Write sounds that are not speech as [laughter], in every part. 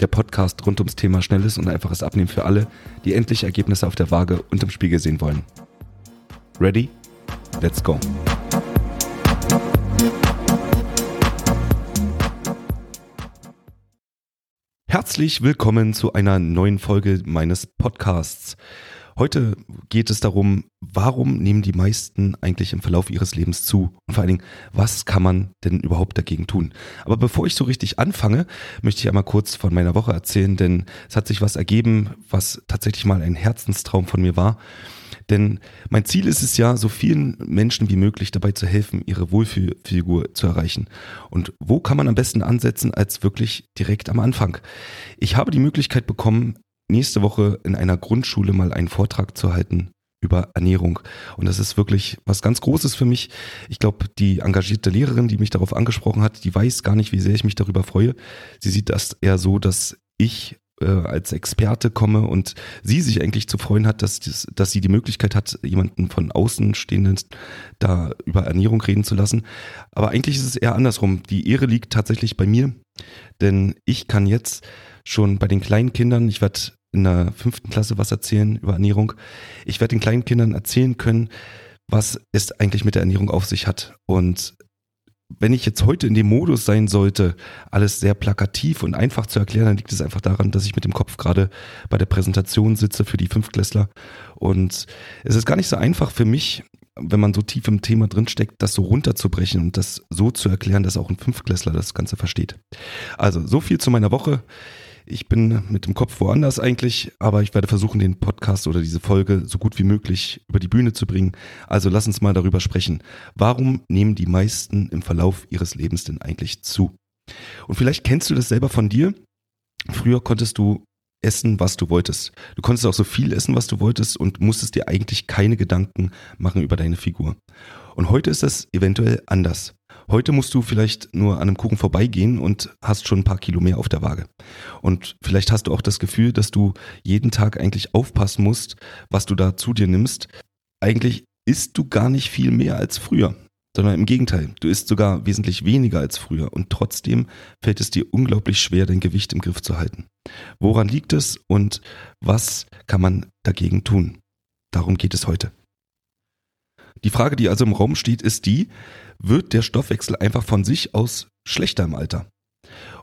Der Podcast rund ums Thema schnelles und einfaches Abnehmen für alle, die endlich Ergebnisse auf der Waage und im Spiegel sehen wollen. Ready? Let's go! Herzlich willkommen zu einer neuen Folge meines Podcasts. Heute geht es darum, warum nehmen die meisten eigentlich im Verlauf ihres Lebens zu? Und vor allen Dingen, was kann man denn überhaupt dagegen tun? Aber bevor ich so richtig anfange, möchte ich einmal kurz von meiner Woche erzählen, denn es hat sich was ergeben, was tatsächlich mal ein Herzenstraum von mir war. Denn mein Ziel ist es ja, so vielen Menschen wie möglich dabei zu helfen, ihre Wohlfühlfigur zu erreichen. Und wo kann man am besten ansetzen als wirklich direkt am Anfang? Ich habe die Möglichkeit bekommen, nächste Woche in einer Grundschule mal einen Vortrag zu halten über Ernährung. Und das ist wirklich was ganz Großes für mich. Ich glaube, die engagierte Lehrerin, die mich darauf angesprochen hat, die weiß gar nicht, wie sehr ich mich darüber freue. Sie sieht das eher so, dass ich äh, als Experte komme und sie sich eigentlich zu freuen hat, dass, dass sie die Möglichkeit hat, jemanden von Außenstehenden da über Ernährung reden zu lassen. Aber eigentlich ist es eher andersrum. Die Ehre liegt tatsächlich bei mir, denn ich kann jetzt schon bei den kleinen Kindern, ich werde in der fünften Klasse was erzählen über Ernährung, ich werde den kleinen Kindern erzählen können, was es eigentlich mit der Ernährung auf sich hat. Und wenn ich jetzt heute in dem Modus sein sollte, alles sehr plakativ und einfach zu erklären, dann liegt es einfach daran, dass ich mit dem Kopf gerade bei der Präsentation sitze für die Fünftklässler. Und es ist gar nicht so einfach für mich, wenn man so tief im Thema drinsteckt, das so runterzubrechen und das so zu erklären, dass auch ein Fünftklässler das Ganze versteht. Also, so viel zu meiner Woche. Ich bin mit dem Kopf woanders eigentlich, aber ich werde versuchen, den Podcast oder diese Folge so gut wie möglich über die Bühne zu bringen. Also lass uns mal darüber sprechen. Warum nehmen die meisten im Verlauf ihres Lebens denn eigentlich zu? Und vielleicht kennst du das selber von dir. Früher konntest du essen, was du wolltest. Du konntest auch so viel essen, was du wolltest und musstest dir eigentlich keine Gedanken machen über deine Figur. Und heute ist das eventuell anders. Heute musst du vielleicht nur an einem Kuchen vorbeigehen und hast schon ein paar Kilo mehr auf der Waage. Und vielleicht hast du auch das Gefühl, dass du jeden Tag eigentlich aufpassen musst, was du da zu dir nimmst. Eigentlich isst du gar nicht viel mehr als früher, sondern im Gegenteil, du isst sogar wesentlich weniger als früher und trotzdem fällt es dir unglaublich schwer, dein Gewicht im Griff zu halten. Woran liegt es und was kann man dagegen tun? Darum geht es heute. Die Frage, die also im Raum steht, ist die, wird der Stoffwechsel einfach von sich aus schlechter im Alter?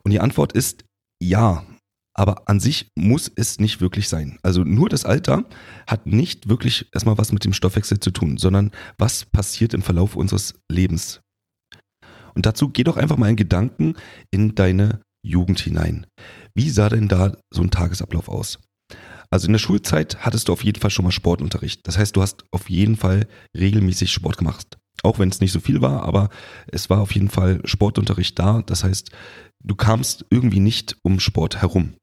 Und die Antwort ist ja. Aber an sich muss es nicht wirklich sein. Also nur das Alter hat nicht wirklich erstmal was mit dem Stoffwechsel zu tun, sondern was passiert im Verlauf unseres Lebens. Und dazu geh doch einfach mal in Gedanken in deine Jugend hinein. Wie sah denn da so ein Tagesablauf aus? Also in der Schulzeit hattest du auf jeden Fall schon mal Sportunterricht. Das heißt, du hast auf jeden Fall regelmäßig Sport gemacht. Auch wenn es nicht so viel war, aber es war auf jeden Fall Sportunterricht da. Das heißt, du kamst irgendwie nicht um Sport herum.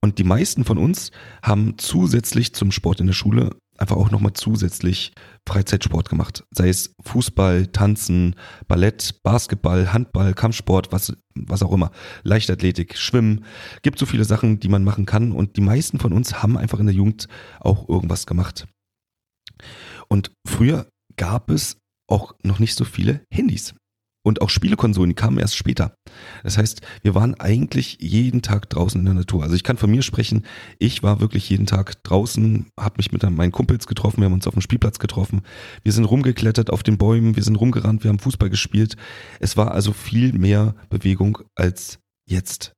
Und die meisten von uns haben zusätzlich zum Sport in der Schule einfach auch nochmal zusätzlich Freizeitsport gemacht. Sei es Fußball, Tanzen, Ballett, Basketball, Handball, Kampfsport, was, was auch immer. Leichtathletik, Schwimmen. Gibt so viele Sachen, die man machen kann. Und die meisten von uns haben einfach in der Jugend auch irgendwas gemacht. Und früher gab es auch noch nicht so viele Handys. Und auch Spielekonsolen, die kamen erst später. Das heißt, wir waren eigentlich jeden Tag draußen in der Natur. Also ich kann von mir sprechen, ich war wirklich jeden Tag draußen, habe mich mit meinen Kumpels getroffen, wir haben uns auf dem Spielplatz getroffen. Wir sind rumgeklettert auf den Bäumen, wir sind rumgerannt, wir haben Fußball gespielt. Es war also viel mehr Bewegung als jetzt.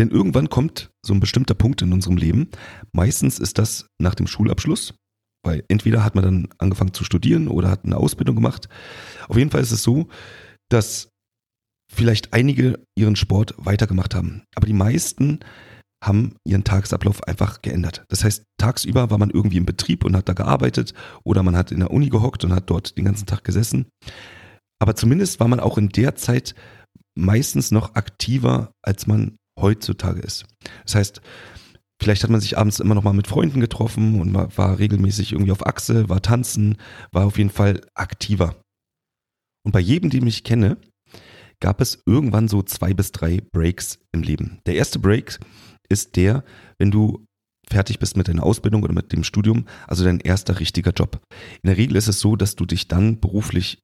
Denn irgendwann kommt so ein bestimmter Punkt in unserem Leben. Meistens ist das nach dem Schulabschluss weil entweder hat man dann angefangen zu studieren oder hat eine Ausbildung gemacht. Auf jeden Fall ist es so, dass vielleicht einige ihren Sport weitergemacht haben. Aber die meisten haben ihren Tagesablauf einfach geändert. Das heißt, tagsüber war man irgendwie im Betrieb und hat da gearbeitet oder man hat in der Uni gehockt und hat dort den ganzen Tag gesessen. Aber zumindest war man auch in der Zeit meistens noch aktiver, als man heutzutage ist. Das heißt, Vielleicht hat man sich abends immer noch mal mit Freunden getroffen und war, regelmäßig irgendwie auf Achse, war tanzen, war auf jeden Fall aktiver. Und bei jedem, den ich kenne, gab es irgendwann so zwei bis drei Breaks im Leben. Der erste Break ist der, wenn du fertig bist mit deiner Ausbildung oder mit dem Studium, also dein erster richtiger Job. In der Regel ist es so, dass du dich dann beruflich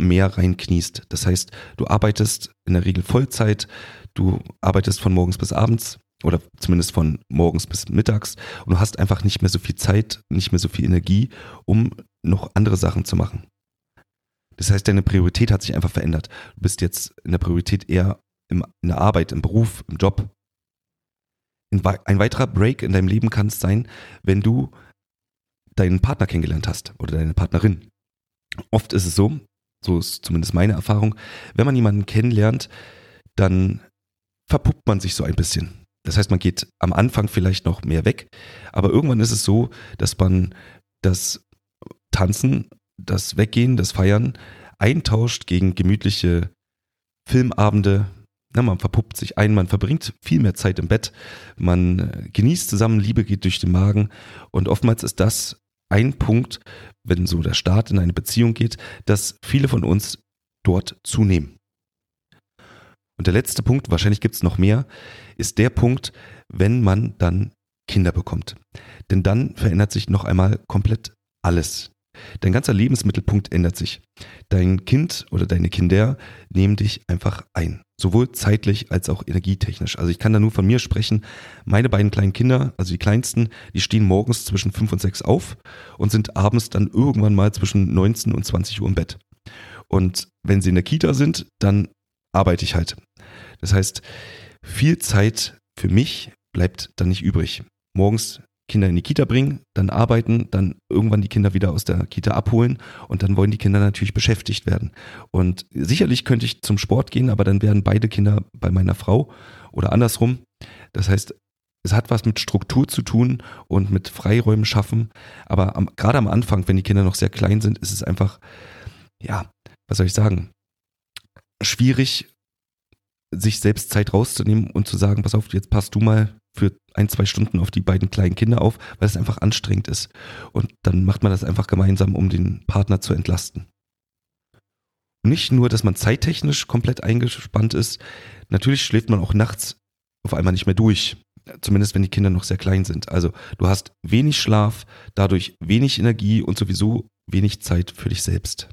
mehr reinkniest. Das heißt, du arbeitest in der Regel Vollzeit, du arbeitest von morgens bis abends, oder zumindest von morgens bis mittags und du hast einfach nicht mehr so viel Zeit, nicht mehr so viel Energie, um noch andere Sachen zu machen. Das heißt, deine Priorität hat sich einfach verändert. Du bist jetzt in der Priorität eher im, in der Arbeit, im Beruf, im Job. Ein weiterer Break in deinem Leben kann es sein, wenn du deinen Partner kennengelernt hast oder deine Partnerin. Oft ist es so, so ist zumindest meine Erfahrung, wenn man jemanden kennenlernt, dann verpuppt man sich so ein bisschen. Das heißt, man geht am Anfang vielleicht noch mehr weg, aber irgendwann ist es so, dass man das Tanzen, das Weggehen, das Feiern eintauscht gegen gemütliche Filmabende. Na, man verpuppt sich ein, man verbringt viel mehr Zeit im Bett, man äh, genießt zusammen, Liebe geht durch den Magen und oftmals ist das ein Punkt, wenn so der Start in eine Beziehung geht, dass viele von uns dort zunehmen. Und der letzte Punkt, wahrscheinlich gibt es noch mehr, ist der Punkt, wenn man dann Kinder bekommt. Denn dann verändert sich noch einmal komplett alles. Dein ganzer Lebensmittelpunkt ändert sich. Dein Kind oder deine Kinder nehmen dich einfach ein. Sowohl zeitlich als auch energietechnisch. Also ich kann da nur von mir sprechen. Meine beiden kleinen Kinder, also die kleinsten, die stehen morgens zwischen 5 und 6 auf und sind abends dann irgendwann mal zwischen 19 und 20 Uhr im Bett. Und wenn sie in der Kita sind, dann arbeite ich halt. Das heißt, viel Zeit für mich bleibt dann nicht übrig. Morgens Kinder in die Kita bringen, dann arbeiten, dann irgendwann die Kinder wieder aus der Kita abholen und dann wollen die Kinder natürlich beschäftigt werden. Und sicherlich könnte ich zum Sport gehen, aber dann wären beide Kinder bei meiner Frau oder andersrum. Das heißt, es hat was mit Struktur zu tun und mit Freiräumen schaffen. Aber am, gerade am Anfang, wenn die Kinder noch sehr klein sind, ist es einfach, ja, was soll ich sagen, schwierig, sich selbst Zeit rauszunehmen und zu sagen, pass auf, jetzt passt du mal für ein, zwei Stunden auf die beiden kleinen Kinder auf, weil es einfach anstrengend ist. Und dann macht man das einfach gemeinsam, um den Partner zu entlasten. Nicht nur, dass man zeittechnisch komplett eingespannt ist, natürlich schläft man auch nachts auf einmal nicht mehr durch. Zumindest wenn die Kinder noch sehr klein sind. Also du hast wenig Schlaf, dadurch wenig Energie und sowieso wenig Zeit für dich selbst.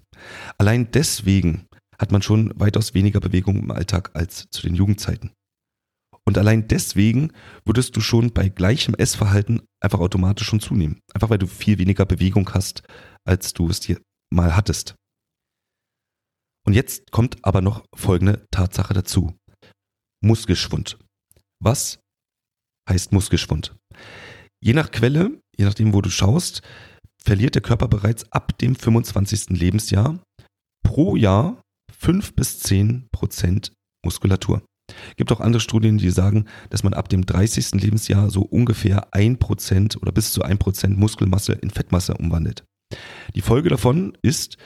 Allein deswegen hat man schon weitaus weniger Bewegung im Alltag als zu den Jugendzeiten. Und allein deswegen würdest du schon bei gleichem Essverhalten einfach automatisch schon zunehmen. Einfach weil du viel weniger Bewegung hast, als du es dir mal hattest. Und jetzt kommt aber noch folgende Tatsache dazu. Muskelschwund. Was heißt Muskelschwund? Je nach Quelle, je nachdem, wo du schaust, verliert der Körper bereits ab dem 25. Lebensjahr pro Jahr 5 bis 10 Prozent Muskulatur. Gibt auch andere Studien, die sagen, dass man ab dem 30. Lebensjahr so ungefähr 1% oder bis zu 1% Muskelmasse in Fettmasse umwandelt. Die Folge davon ist,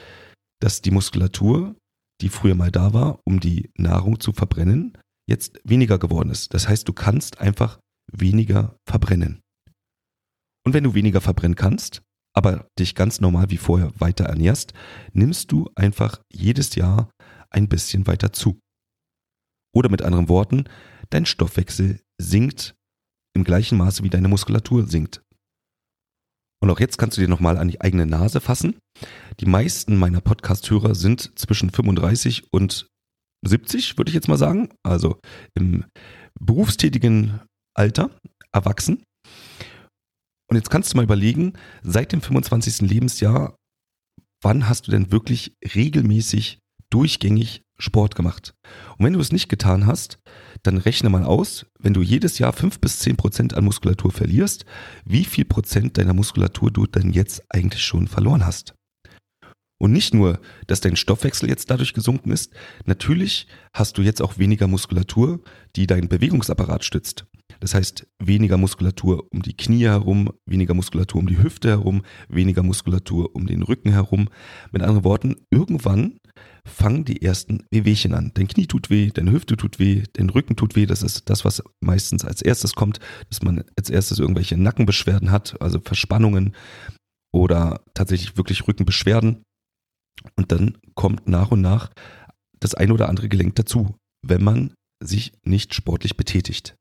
dass die Muskulatur, die früher mal da war, um die Nahrung zu verbrennen, jetzt weniger geworden ist. Das heißt, du kannst einfach weniger verbrennen. Und wenn du weniger verbrennen kannst, aber dich ganz normal wie vorher weiter ernährst, nimmst du einfach jedes Jahr ein bisschen weiter zu. Oder mit anderen Worten, dein Stoffwechsel sinkt im gleichen Maße wie deine Muskulatur sinkt. Und auch jetzt kannst du dir nochmal an die eigene Nase fassen. Die meisten meiner Podcast-Hörer sind zwischen 35 und 70, würde ich jetzt mal sagen. Also im berufstätigen Alter, erwachsen. Und jetzt kannst du mal überlegen, seit dem 25. Lebensjahr, wann hast du denn wirklich regelmäßig durchgängig Sport gemacht. Und wenn du es nicht getan hast, dann rechne mal aus, wenn du jedes Jahr fünf bis zehn Prozent an Muskulatur verlierst, wie viel Prozent deiner Muskulatur du denn jetzt eigentlich schon verloren hast. Und nicht nur, dass dein Stoffwechsel jetzt dadurch gesunken ist, natürlich hast du jetzt auch weniger Muskulatur, die deinen Bewegungsapparat stützt. Das heißt, weniger Muskulatur um die Knie herum, weniger Muskulatur um die Hüfte herum, weniger Muskulatur um den Rücken herum. Mit anderen Worten, irgendwann fangen die ersten Wehwehchen an. Dein Knie tut weh, deine Hüfte tut weh, dein Rücken tut weh. Das ist das, was meistens als erstes kommt, dass man als erstes irgendwelche Nackenbeschwerden hat, also Verspannungen oder tatsächlich wirklich Rückenbeschwerden. Und dann kommt nach und nach das ein oder andere Gelenk dazu, wenn man sich nicht sportlich betätigt.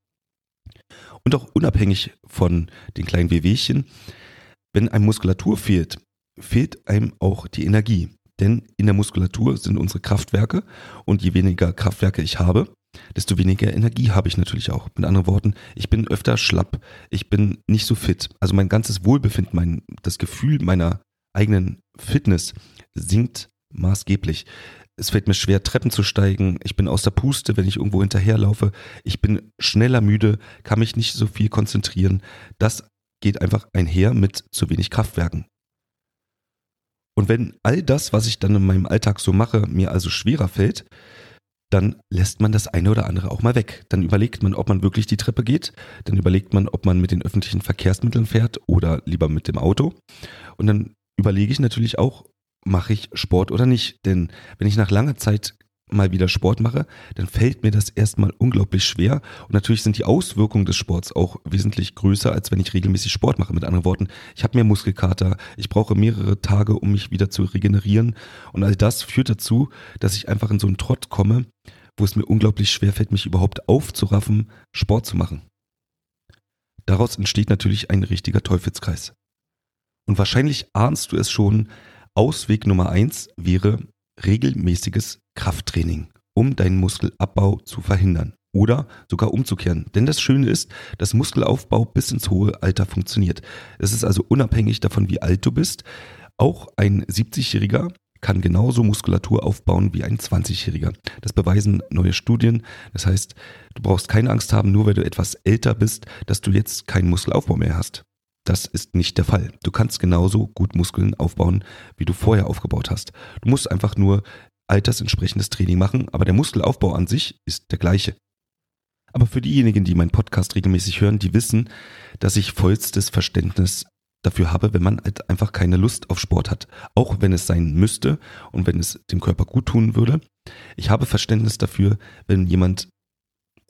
Und auch unabhängig von den kleinen Wehwehchen, wenn einem Muskulatur fehlt, fehlt einem auch die Energie. Denn in der Muskulatur sind unsere Kraftwerke und je weniger Kraftwerke ich habe, desto weniger Energie habe ich natürlich auch. Mit anderen Worten, ich bin öfter schlapp, ich bin nicht so fit. Also mein ganzes Wohlbefinden, mein, das Gefühl meiner eigenen Fitness sinkt maßgeblich. Es fällt mir schwer, Treppen zu steigen. Ich bin aus der Puste, wenn ich irgendwo hinterherlaufe. Ich bin schneller müde, kann mich nicht so viel konzentrieren. Das geht einfach einher mit zu wenig Kraftwerken. Und wenn all das, was ich dann in meinem Alltag so mache, mir also schwerer fällt, dann lässt man das eine oder andere auch mal weg. Dann überlegt man, ob man wirklich die Treppe geht. Dann überlegt man, ob man mit den öffentlichen Verkehrsmitteln fährt oder lieber mit dem Auto. Und dann überlege ich natürlich auch, mache ich Sport oder nicht. Denn wenn ich nach langer Zeit mal wieder Sport mache, dann fällt mir das erstmal unglaublich schwer. Und natürlich sind die Auswirkungen des Sports auch wesentlich größer, als wenn ich regelmäßig Sport mache. Mit anderen Worten, ich habe mehr Muskelkater, ich brauche mehrere Tage, um mich wieder zu regenerieren. Und all das führt dazu, dass ich einfach in so einen Trott komme, wo es mir unglaublich schwer fällt, mich überhaupt aufzuraffen, Sport zu machen. Daraus entsteht natürlich ein richtiger Teufelskreis. Und wahrscheinlich ahnst du es schon, Ausweg Nummer eins wäre regelmäßiges Krafttraining, um deinen Muskelabbau zu verhindern oder sogar umzukehren. Denn das Schöne ist, dass Muskelaufbau bis ins hohe Alter funktioniert. Es ist also unabhängig davon, wie alt du bist. Auch ein 70-Jähriger kann genauso Muskulatur aufbauen wie ein 20-Jähriger. Das beweisen neue Studien. Das heißt, du brauchst keine Angst haben, nur weil du etwas älter bist, dass du jetzt keinen Muskelaufbau mehr hast. Das ist nicht der Fall. Du kannst genauso gut Muskeln aufbauen, wie du vorher aufgebaut hast. Du musst einfach nur altersentsprechendes Training machen, aber der Muskelaufbau an sich ist der gleiche. Aber für diejenigen, die meinen Podcast regelmäßig hören, die wissen, dass ich vollstes Verständnis dafür habe, wenn man halt einfach keine Lust auf Sport hat. Auch wenn es sein müsste und wenn es dem Körper gut tun würde. Ich habe Verständnis dafür, wenn jemand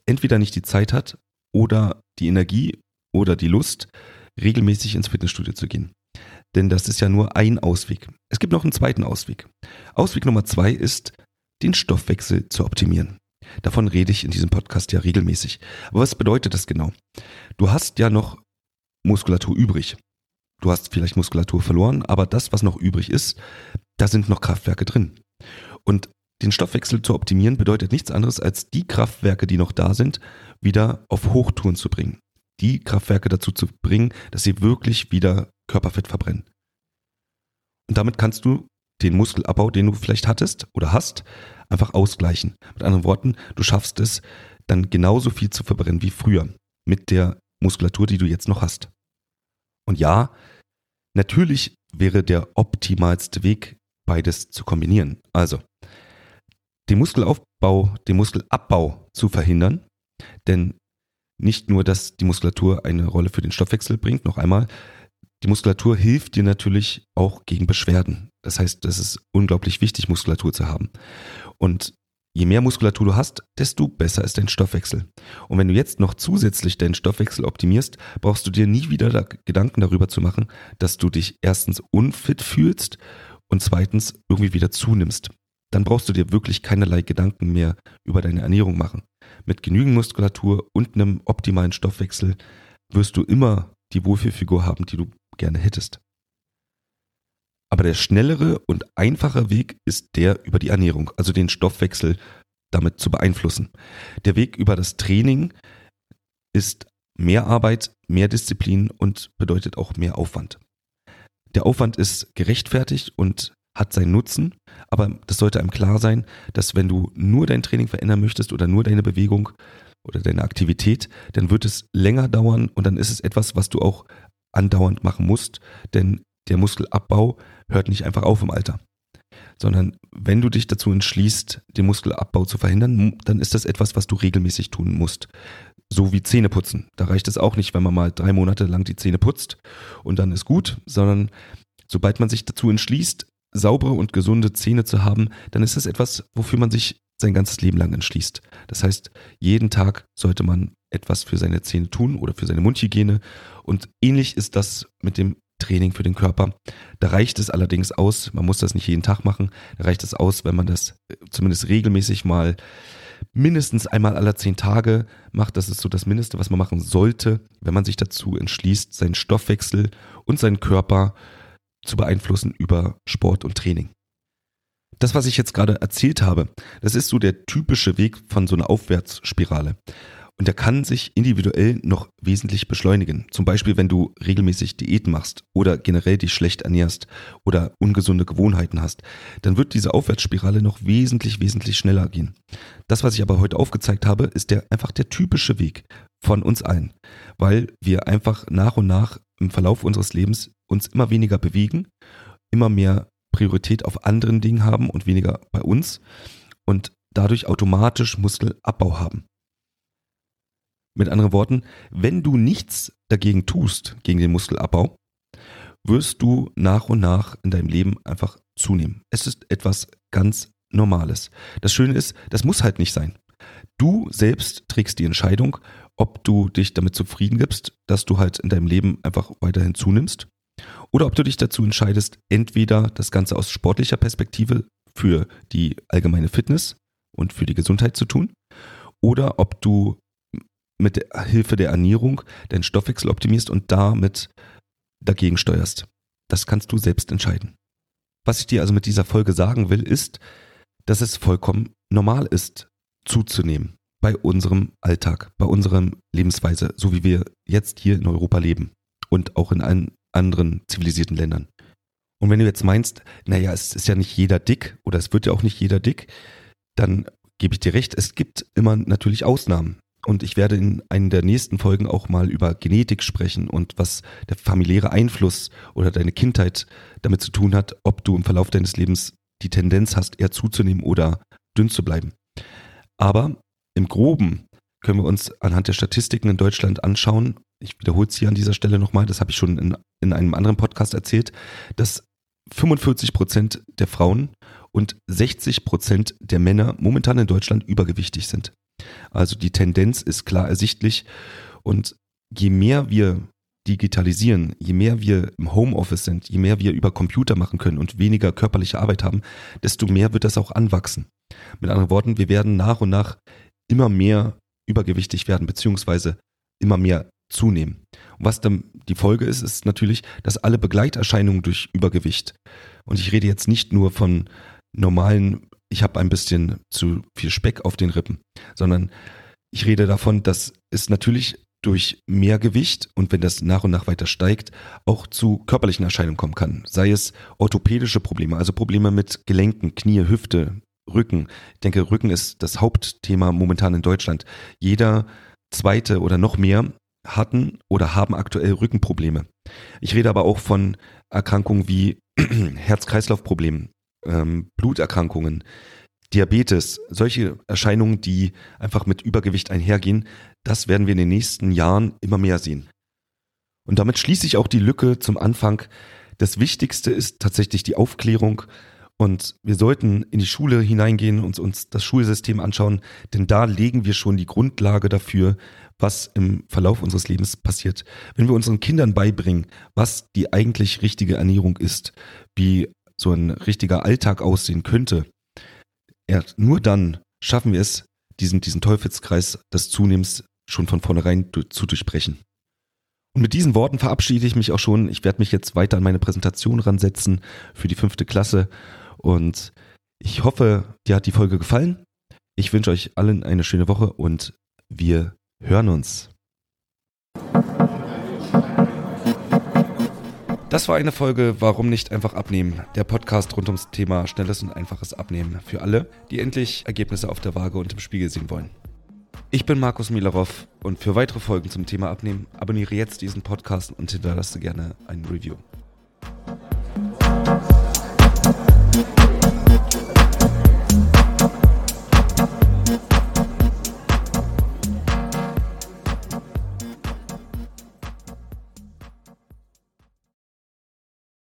entweder nicht die Zeit hat oder die Energie oder die Lust, regelmäßig ins Fitnessstudio zu gehen. Denn das ist ja nur ein Ausweg. Es gibt noch einen zweiten Ausweg. Ausweg Nummer zwei ist, den Stoffwechsel zu optimieren. Davon rede ich in diesem Podcast ja regelmäßig. Aber was bedeutet das genau? Du hast ja noch Muskulatur übrig. Du hast vielleicht Muskulatur verloren, aber das, was noch übrig ist, da sind noch Kraftwerke drin. Und den Stoffwechsel zu optimieren bedeutet nichts anderes, als die Kraftwerke, die noch da sind, wieder auf Hochtouren zu bringen die Kraftwerke dazu zu bringen, dass sie wirklich wieder Körperfett verbrennen. Und damit kannst du den Muskelabbau, den du vielleicht hattest oder hast, einfach ausgleichen. Mit anderen Worten, du schaffst es, dann genauso viel zu verbrennen wie früher mit der Muskulatur, die du jetzt noch hast. Und ja, natürlich wäre der optimalste Weg, beides zu kombinieren. Also, den Muskelaufbau, den Muskelabbau zu verhindern, denn nicht nur, dass die Muskulatur eine Rolle für den Stoffwechsel bringt, noch einmal, die Muskulatur hilft dir natürlich auch gegen Beschwerden. Das heißt, es ist unglaublich wichtig, Muskulatur zu haben. Und je mehr Muskulatur du hast, desto besser ist dein Stoffwechsel. Und wenn du jetzt noch zusätzlich deinen Stoffwechsel optimierst, brauchst du dir nie wieder da Gedanken darüber zu machen, dass du dich erstens unfit fühlst und zweitens irgendwie wieder zunimmst. Dann brauchst du dir wirklich keinerlei Gedanken mehr über deine Ernährung machen mit genügend Muskulatur und einem optimalen Stoffwechsel wirst du immer die Wohlfühlfigur haben, die du gerne hättest. Aber der schnellere und einfache Weg ist der über die Ernährung, also den Stoffwechsel damit zu beeinflussen. Der Weg über das Training ist mehr Arbeit, mehr Disziplin und bedeutet auch mehr Aufwand. Der Aufwand ist gerechtfertigt und hat seinen Nutzen, aber das sollte einem klar sein, dass wenn du nur dein Training verändern möchtest oder nur deine Bewegung oder deine Aktivität, dann wird es länger dauern und dann ist es etwas, was du auch andauernd machen musst, denn der Muskelabbau hört nicht einfach auf im Alter. Sondern wenn du dich dazu entschließt, den Muskelabbau zu verhindern, dann ist das etwas, was du regelmäßig tun musst. So wie Zähne putzen. Da reicht es auch nicht, wenn man mal drei Monate lang die Zähne putzt und dann ist gut, sondern sobald man sich dazu entschließt, saubere und gesunde Zähne zu haben, dann ist es etwas, wofür man sich sein ganzes Leben lang entschließt. Das heißt, jeden Tag sollte man etwas für seine Zähne tun oder für seine Mundhygiene. Und ähnlich ist das mit dem Training für den Körper. Da reicht es allerdings aus, man muss das nicht jeden Tag machen, da reicht es aus, wenn man das äh, zumindest regelmäßig mal mindestens einmal alle zehn Tage macht. Das ist so das Mindeste, was man machen sollte, wenn man sich dazu entschließt, seinen Stoffwechsel und seinen Körper zu beeinflussen über Sport und Training. Das, was ich jetzt gerade erzählt habe, das ist so der typische Weg von so einer Aufwärtsspirale. Und der kann sich individuell noch wesentlich beschleunigen. Zum Beispiel, wenn du regelmäßig Diäten machst oder generell dich schlecht ernährst oder ungesunde Gewohnheiten hast, dann wird diese Aufwärtsspirale noch wesentlich, wesentlich schneller gehen. Das, was ich aber heute aufgezeigt habe, ist der einfach der typische Weg von uns allen, weil wir einfach nach und nach im Verlauf unseres Lebens uns immer weniger bewegen, immer mehr Priorität auf anderen Dingen haben und weniger bei uns und dadurch automatisch Muskelabbau haben. Mit anderen Worten, wenn du nichts dagegen tust, gegen den Muskelabbau, wirst du nach und nach in deinem Leben einfach zunehmen. Es ist etwas ganz Normales. Das Schöne ist, das muss halt nicht sein. Du selbst trägst die Entscheidung, ob du dich damit zufrieden gibst, dass du halt in deinem Leben einfach weiterhin zunimmst, oder ob du dich dazu entscheidest, entweder das Ganze aus sportlicher Perspektive für die allgemeine Fitness und für die Gesundheit zu tun, oder ob du mit der Hilfe der Ernährung deinen Stoffwechsel optimierst und damit dagegen steuerst. Das kannst du selbst entscheiden. Was ich dir also mit dieser Folge sagen will, ist, dass es vollkommen normal ist, zuzunehmen bei unserem Alltag, bei unserer Lebensweise, so wie wir jetzt hier in Europa leben und auch in allen anderen zivilisierten Ländern. Und wenn du jetzt meinst, naja, es ist ja nicht jeder dick oder es wird ja auch nicht jeder dick, dann gebe ich dir recht, es gibt immer natürlich Ausnahmen. Und ich werde in einer der nächsten Folgen auch mal über Genetik sprechen und was der familiäre Einfluss oder deine Kindheit damit zu tun hat, ob du im Verlauf deines Lebens die Tendenz hast, eher zuzunehmen oder dünn zu bleiben. Aber im Groben können wir uns anhand der Statistiken in Deutschland anschauen, ich wiederhole es hier an dieser Stelle nochmal, das habe ich schon in, in einem anderen Podcast erzählt, dass 45 Prozent der Frauen und 60 Prozent der Männer momentan in Deutschland übergewichtig sind. Also die Tendenz ist klar ersichtlich und je mehr wir digitalisieren, je mehr wir im Homeoffice sind, je mehr wir über Computer machen können und weniger körperliche Arbeit haben, desto mehr wird das auch anwachsen. Mit anderen Worten, wir werden nach und nach immer mehr übergewichtig werden, beziehungsweise immer mehr zunehmen. Und was dann die Folge ist, ist natürlich, dass alle Begleiterscheinungen durch Übergewicht, und ich rede jetzt nicht nur von normalen ich habe ein bisschen zu viel Speck auf den Rippen, sondern ich rede davon, dass es natürlich durch mehr Gewicht und wenn das nach und nach weiter steigt, auch zu körperlichen Erscheinungen kommen kann. Sei es orthopädische Probleme, also Probleme mit Gelenken, Knie, Hüfte, Rücken. Ich denke, Rücken ist das Hauptthema momentan in Deutschland. Jeder zweite oder noch mehr hatten oder haben aktuell Rückenprobleme. Ich rede aber auch von Erkrankungen wie [clears throat] Herz-Kreislauf-Problemen, ähm, Bluterkrankungen, Diabetes, solche Erscheinungen, die einfach mit Übergewicht einhergehen, das werden wir in den nächsten Jahren immer mehr sehen. Und damit schließe ich auch die Lücke zum Anfang. Das Wichtigste ist tatsächlich die Aufklärung. Und wir sollten in die Schule hineingehen und uns das Schulsystem anschauen, denn da legen wir schon die Grundlage dafür, was im Verlauf unseres Lebens passiert. Wenn wir unseren Kindern beibringen, was die eigentlich richtige Ernährung ist, wie so ein richtiger Alltag aussehen könnte, erst nur dann schaffen wir es, diesen, diesen Teufelskreis des Zunehmens schon von vornherein zu durchbrechen. Und mit diesen Worten verabschiede ich mich auch schon. Ich werde mich jetzt weiter an meine Präsentation ransetzen für die fünfte Klasse. Und ich hoffe, dir hat die Folge gefallen. Ich wünsche euch allen eine schöne Woche und wir hören uns. Das war eine Folge Warum nicht einfach abnehmen? Der Podcast rund ums Thema schnelles und einfaches Abnehmen für alle, die endlich Ergebnisse auf der Waage und im Spiegel sehen wollen. Ich bin Markus Milarov und für weitere Folgen zum Thema Abnehmen abonniere jetzt diesen Podcast und hinterlasse gerne ein Review.